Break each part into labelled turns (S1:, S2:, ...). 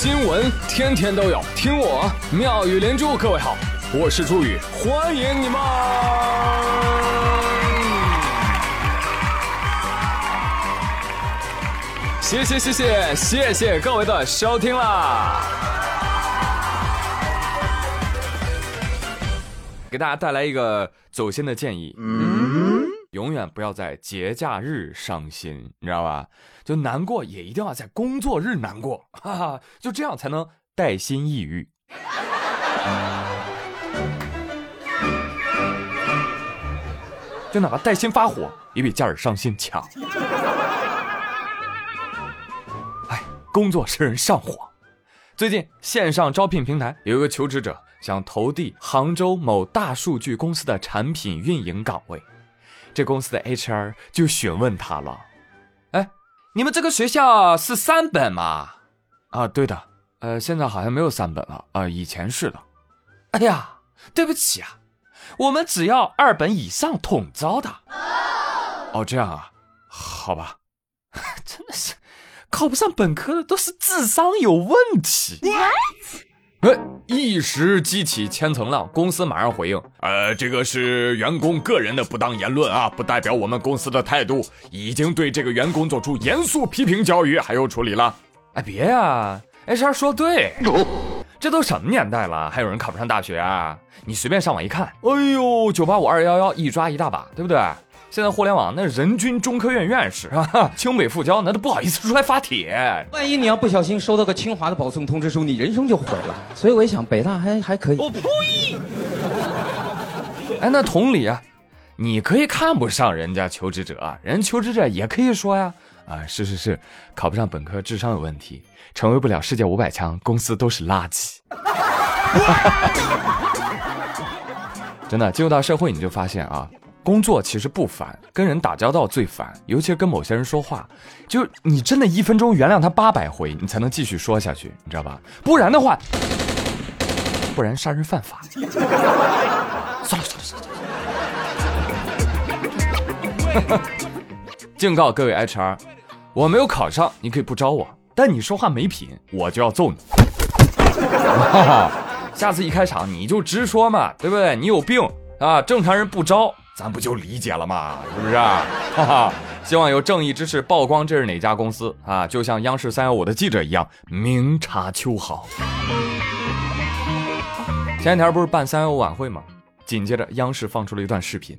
S1: 新闻天天都有，听我妙语连珠。各位好，我是朱宇，欢迎你们！谢谢谢谢谢谢各位的收听啦！给大家带来一个走心的建议。永远不要在节假日伤心，你知道吧？就难过也一定要在工作日难过，哈哈，就这样才能带薪抑郁。就哪怕带薪发火，也比假日伤心强。哎，工作使人上火。最近线上招聘平台有一个求职者想投递杭州某大数据公司的产品运营岗位。这公司的 HR 就询问他了：“哎，你们这个学校是三本吗？”“啊，对的。呃，现在好像没有三本了。啊，以前是的。”“哎呀，对不起啊，我们只要二本以上统招的。”“哦，这样啊，好吧。”“真的是，考不上本科的都是智商有问题。”哎，一时激起千层浪，公司马上回应：呃，这个是员工个人的不当言论啊，不代表我们公司的态度，已经对这个员工做出严肃批评教育，还有处理了。哎，别呀，HR 说对，这都什么年代了，还有人考不上大学啊？你随便上网一看，哎呦，九八五二幺幺一抓一大把，对不对？现在互联网那人均中科院院士啊，清北复交那都不好意思出来发帖。
S2: 万一你要不小心收到个清华的保送通知书，你人生就毁了。所以我一想，北大还还可以。我呸！
S1: 哎，那同理啊，你可以看不上人家求职者，人求职者也可以说呀，啊，是是是，考不上本科，智商有问题，成为不了世界五百强，公司都是垃圾。真的，进入到社会你就发现啊。工作其实不烦，跟人打交道最烦，尤其是跟某些人说话，就你真的一分钟原谅他八百回，你才能继续说下去，你知道吧？不然的话，不然杀人犯法。算了算了算了。敬告各位 HR，我没有考上，你可以不招我，但你说话没品，我就要揍你。下次一开场你就直说嘛，对不对？你有病啊！正常人不招。咱不就理解了吗？是不是？哈哈，希望有正义之士曝光这是哪家公司啊？就像央视三幺五的记者一样，明察秋毫。前两天不是办三幺五晚会吗？紧接着央视放出了一段视频，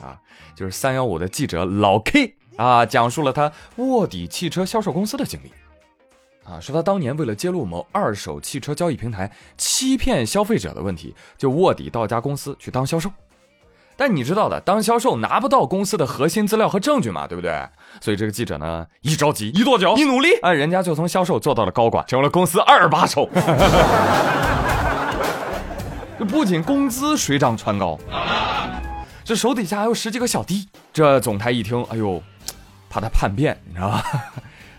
S1: 啊，就是三幺五的记者老 K 啊，讲述了他卧底汽车销售公司的经历，啊，说他当年为了揭露某二手汽车交易平台欺骗消费者的问题，就卧底到家公司去当销售。但你知道的，当销售拿不到公司的核心资料和证据嘛，对不对？所以这个记者呢，一着急，一跺脚，一努力，哎，人家就从销售做到了高管，成了公司二把手。这不仅工资水涨船高，这手底下还有十几个小弟。这总裁一听，哎呦，怕他叛变，你知道吧？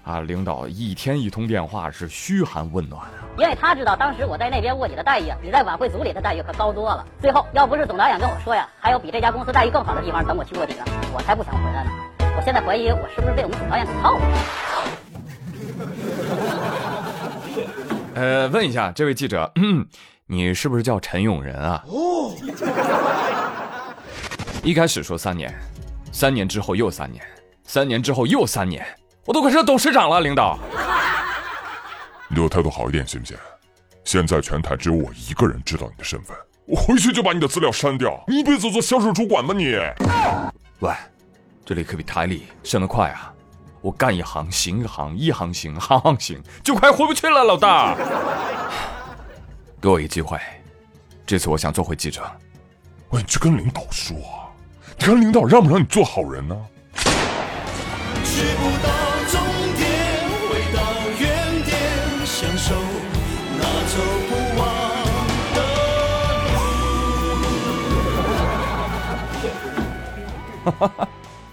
S1: 啊，领导一天一通电话是嘘寒问暖啊，
S3: 因为他知道当时我在那边卧底的待遇啊，比在晚会组里的待遇可高多了。最后要不是总导演跟我说呀，还有比这家公司待遇更好的地方等我去卧底呢，我才不想回来呢。我现在怀疑我是不是被我们总导演给套了。
S1: 呃，问一下这位记者，嗯你是不是叫陈永仁啊？哦。一开始说三年，三年之后又三年，三年之后又三年。我都快成董事长了，领导。
S4: 你对我态度好一点行不行？现在全台只有我一个人知道你的身份，我回去就把你的资料删掉，你一辈子做销售主管吧你。
S1: 喂，这里可比台里升得快啊！我干一行行一行，一行行行行行，就快回不去了，老大。给我一个机会，这次我想做回记者。
S4: 喂，你去跟领导说，你看领导让不让你做好人呢？
S1: 哈哈，哈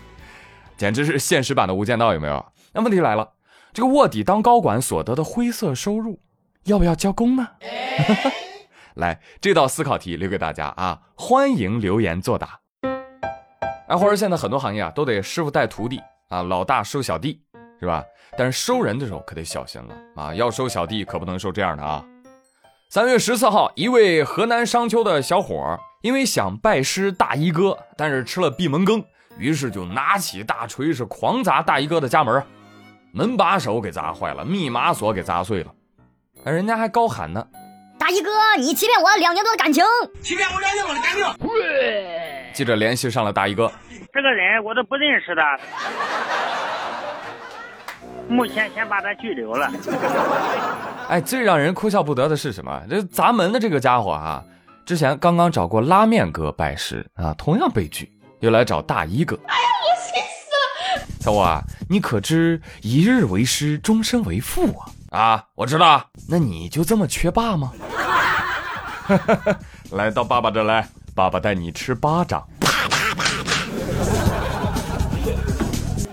S1: 简直是现实版的《无间道》，有没有？那问题来了，这个卧底当高管所得的灰色收入，要不要交公呢？来，这道思考题留给大家啊！欢迎留言作答。哎，或者现在很多行业啊，都得师傅带徒弟啊，老大收小弟是吧？但是收人的时候可得小心了啊！要收小弟可不能收这样的啊。三月十四号，一位河南商丘的小伙儿，因为想拜师大衣哥，但是吃了闭门羹，于是就拿起大锤是狂砸大衣哥的家门，门把手给砸坏了，密码锁给砸碎了，哎人家还高喊呢。
S5: 大衣哥，你欺骗我两年多的感情，
S6: 欺骗我两年多的感情。
S1: 记者联系上了大衣哥，
S7: 这个人我都不认识的，目前先把他拘留了。
S1: 哎，最让人哭笑不得的是什么？这砸门的这个家伙啊，之前刚刚找过拉面哥拜师啊，同样被拒，又来找大衣哥。哎呀，我气死了！小五啊，你可知一日为师，终身为父啊？啊，我知道，那你就这么缺爸吗？来到爸爸这来，爸爸带你吃巴掌。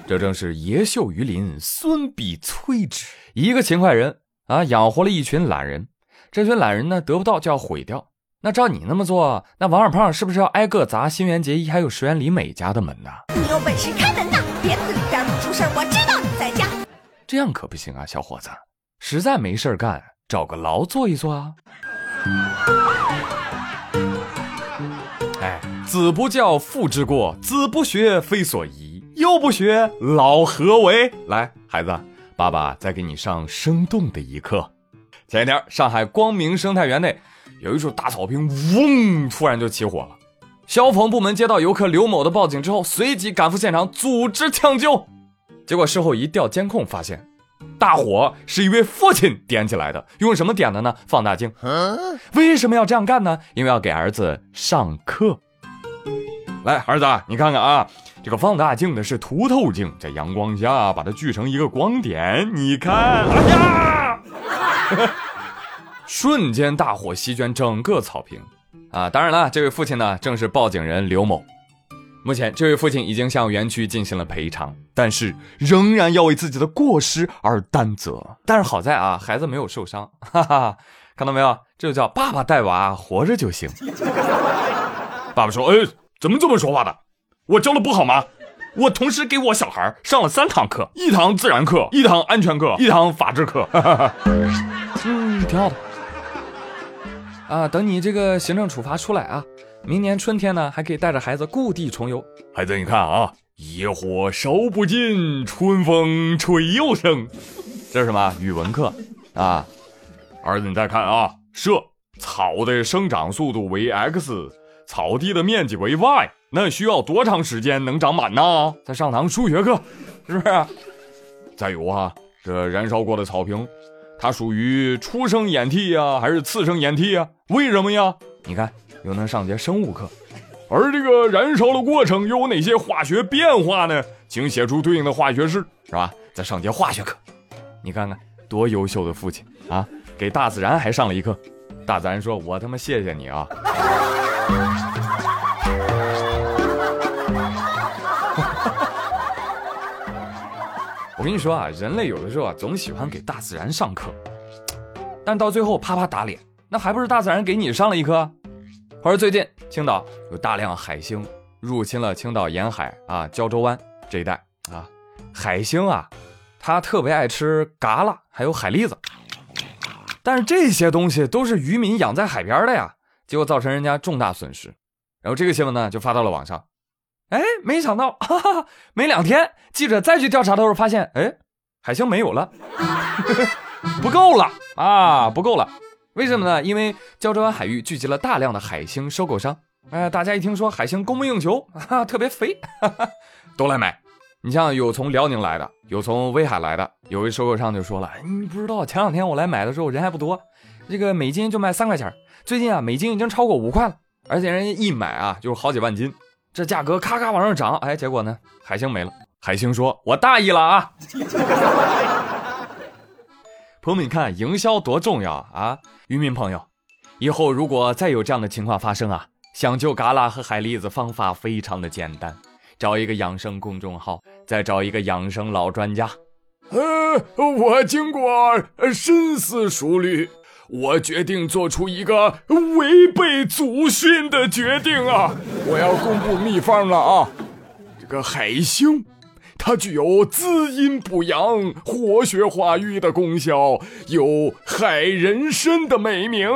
S1: 这正是爷秀于林，孙必摧之。一个勤快人啊，养活了一群懒人。这群懒人呢，得不到就要毁掉。那照你那么做，那王二胖是不是要挨个砸新垣结衣还有石原里美家的门呢？
S5: 你有本事开门呐！别自己家不出事我知道你在家。
S1: 这样可不行啊，小伙子。实在没事干，找个牢坐一坐啊！哎，子不教，父之过；子不学，非所宜。幼不学，老何为？来，孩子，爸爸再给你上生动的一课。前一天，上海光明生态园内有一处大草坪，嗡，突然就起火了。消防部门接到游客刘某的报警之后，随即赶赴现场组织抢救。结果事后一调监控，发现。大火是一位父亲点起来的，用什么点的呢？放大镜。为什么要这样干呢？因为要给儿子上课。来，儿子，你看看啊，这个放大镜的是凸透镜，在阳光下把它聚成一个光点。你看，哎呀，瞬间大火席卷整个草坪啊！当然了，这位父亲呢，正是报警人刘某。目前，这位父亲已经向园区进行了赔偿，但是仍然要为自己的过失而担责。但是好在啊，孩子没有受伤，哈哈，看到没有？这就叫爸爸带娃活着就行。爸爸说：“哎，怎么这么说话的？我教的不好吗？我同时给我小孩上了三堂课，一堂自然课，一堂安全课，一堂法制课。哈哈嗯，挺好的。啊，等你这个行政处罚出来啊。”明年春天呢，还可以带着孩子故地重游。孩子，你看啊，野火烧不尽，春风吹又生。这是什么语文课啊？儿子，你再看啊，设草的生长速度为 x，草地的面积为 y，那需要多长时间能长满呢？再上堂数学课，是不是？再有啊，这燃烧过的草坪，它属于初生演替呀，还是次生演替呀？为什么呀？你看。又能上节生物课，而这个燃烧的过程又有哪些化学变化呢？请写出对应的化学式，是吧？再上节化学课，你看看多优秀的父亲啊！给大自然还上了一课，大自然说：“我他妈谢谢你啊！”我跟你说啊，人类有的时候啊，总喜欢给大自然上课，但到最后啪啪打脸，那还不是大自然给你上了一课？话说最近，青岛有大量海星入侵了青岛沿海啊胶州湾这一带啊。海星啊，它特别爱吃蛤蜊，还有海蛎子。但是这些东西都是渔民养在海边的呀，结果造成人家重大损失。然后这个新闻呢就发到了网上。哎，没想到，哈哈，没两天，记者再去调查的时候发现，哎，海星没有了，不够了啊，不够了。为什么呢？因为胶州湾海域聚集了大量的海星收购商，哎，大家一听说海星供不应求，哈，特别肥，哈哈，都来买。你像有从辽宁来的，有从威海来的，有位收购商就说了，你不知道，前两天我来买的时候人还不多，这个每斤就卖三块钱，最近啊，每斤已经超过五块了，而且人家一买啊就是好几万斤，这价格咔咔往上涨，哎，结果呢，海星没了。海星说：“我大意了啊。”朋友们，你看营销多重要啊！渔民朋友，以后如果再有这样的情况发生啊，想救嘎啦和海蛎子方法非常的简单，找一个养生公众号，再找一个养生老专家。呃，我经过深思熟虑，我决定做出一个违背祖训的决定啊！我要公布秘方了啊！这个海星它具有滋阴补阳、活血化瘀的功效，有海人参的美名。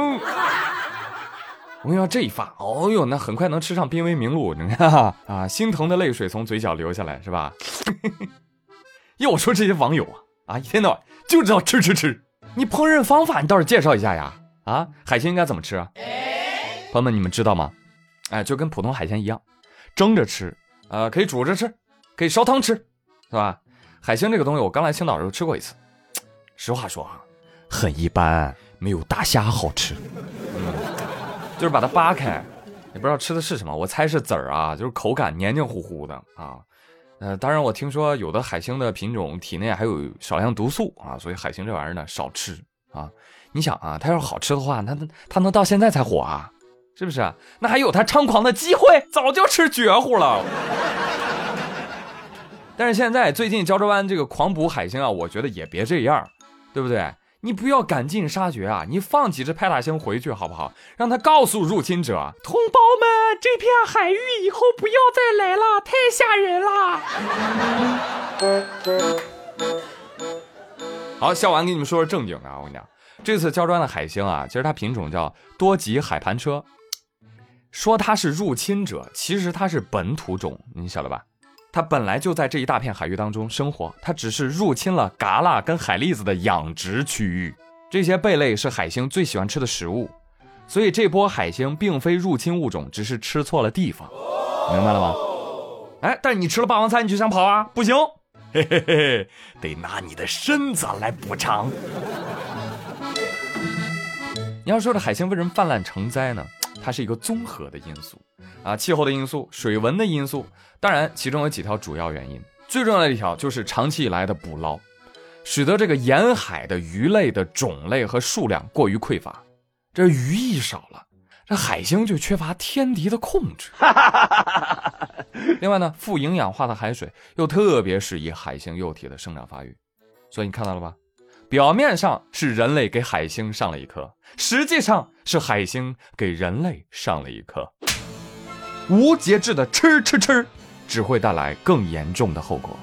S1: 我跟你说，这一发，哦呦，那很快能吃上濒危名录，你看啊，心疼的泪水从嘴角流下来，是吧？要我说，这些网友啊，啊，一天到晚就知道吃吃吃。你烹饪方法，你倒是介绍一下呀？啊，海鲜应该怎么吃？朋友们，你们知道吗？哎，就跟普通海鲜一样，蒸着吃，呃，可以煮着吃，可以烧汤吃，是吧？海星这个东西，我刚来青岛的时候吃过一次，实话说啊，很一般，没有大虾好吃。嗯，就是把它扒开，也不知道吃的是什么，我猜是籽儿啊，就是口感黏黏糊糊的啊。呃，当然我听说有的海星的品种体内还有少量毒素啊，所以海星这玩意儿呢少吃啊。你想啊，它要是好吃的话，它它能到现在才火啊？是不是？那还有它猖狂的机会，早就吃绝户了。但是现在最近胶州湾这个狂捕海星啊，我觉得也别这样，对不对？你不要赶尽杀绝啊！你放几只派大星回去好不好？让他告诉入侵者，同胞们，这片海域以后不要再来了，太吓人了。好，笑完给你们说说正经的啊！我跟你讲，这次胶湾的海星啊，其实它品种叫多吉海盘车。说它是入侵者，其实它是本土种，你晓得吧？它本来就在这一大片海域当中生活，它只是入侵了蛤蜊跟海蛎子的养殖区域。这些贝类是海星最喜欢吃的食物，所以这波海星并非入侵物种，只是吃错了地方，明白了吗？哎，但你吃了霸王餐，你就想跑啊？不行，嘿嘿嘿，得拿你的身子来补偿。你要说这海星为什么泛滥成灾呢？它是一个综合的因素啊，气候的因素、水文的因素，当然其中有几条主要原因。最重要的一条就是长期以来的捕捞，使得这个沿海的鱼类的种类和数量过于匮乏。这鱼一少了，这海星就缺乏天敌的控制。另外呢，富营养化的海水又特别适宜海星幼体的生长发育，所以你看到了吧？表面上是人类给海星上了一课，实际上是海星给人类上了一课。无节制的吃吃吃，只会带来更严重的后果。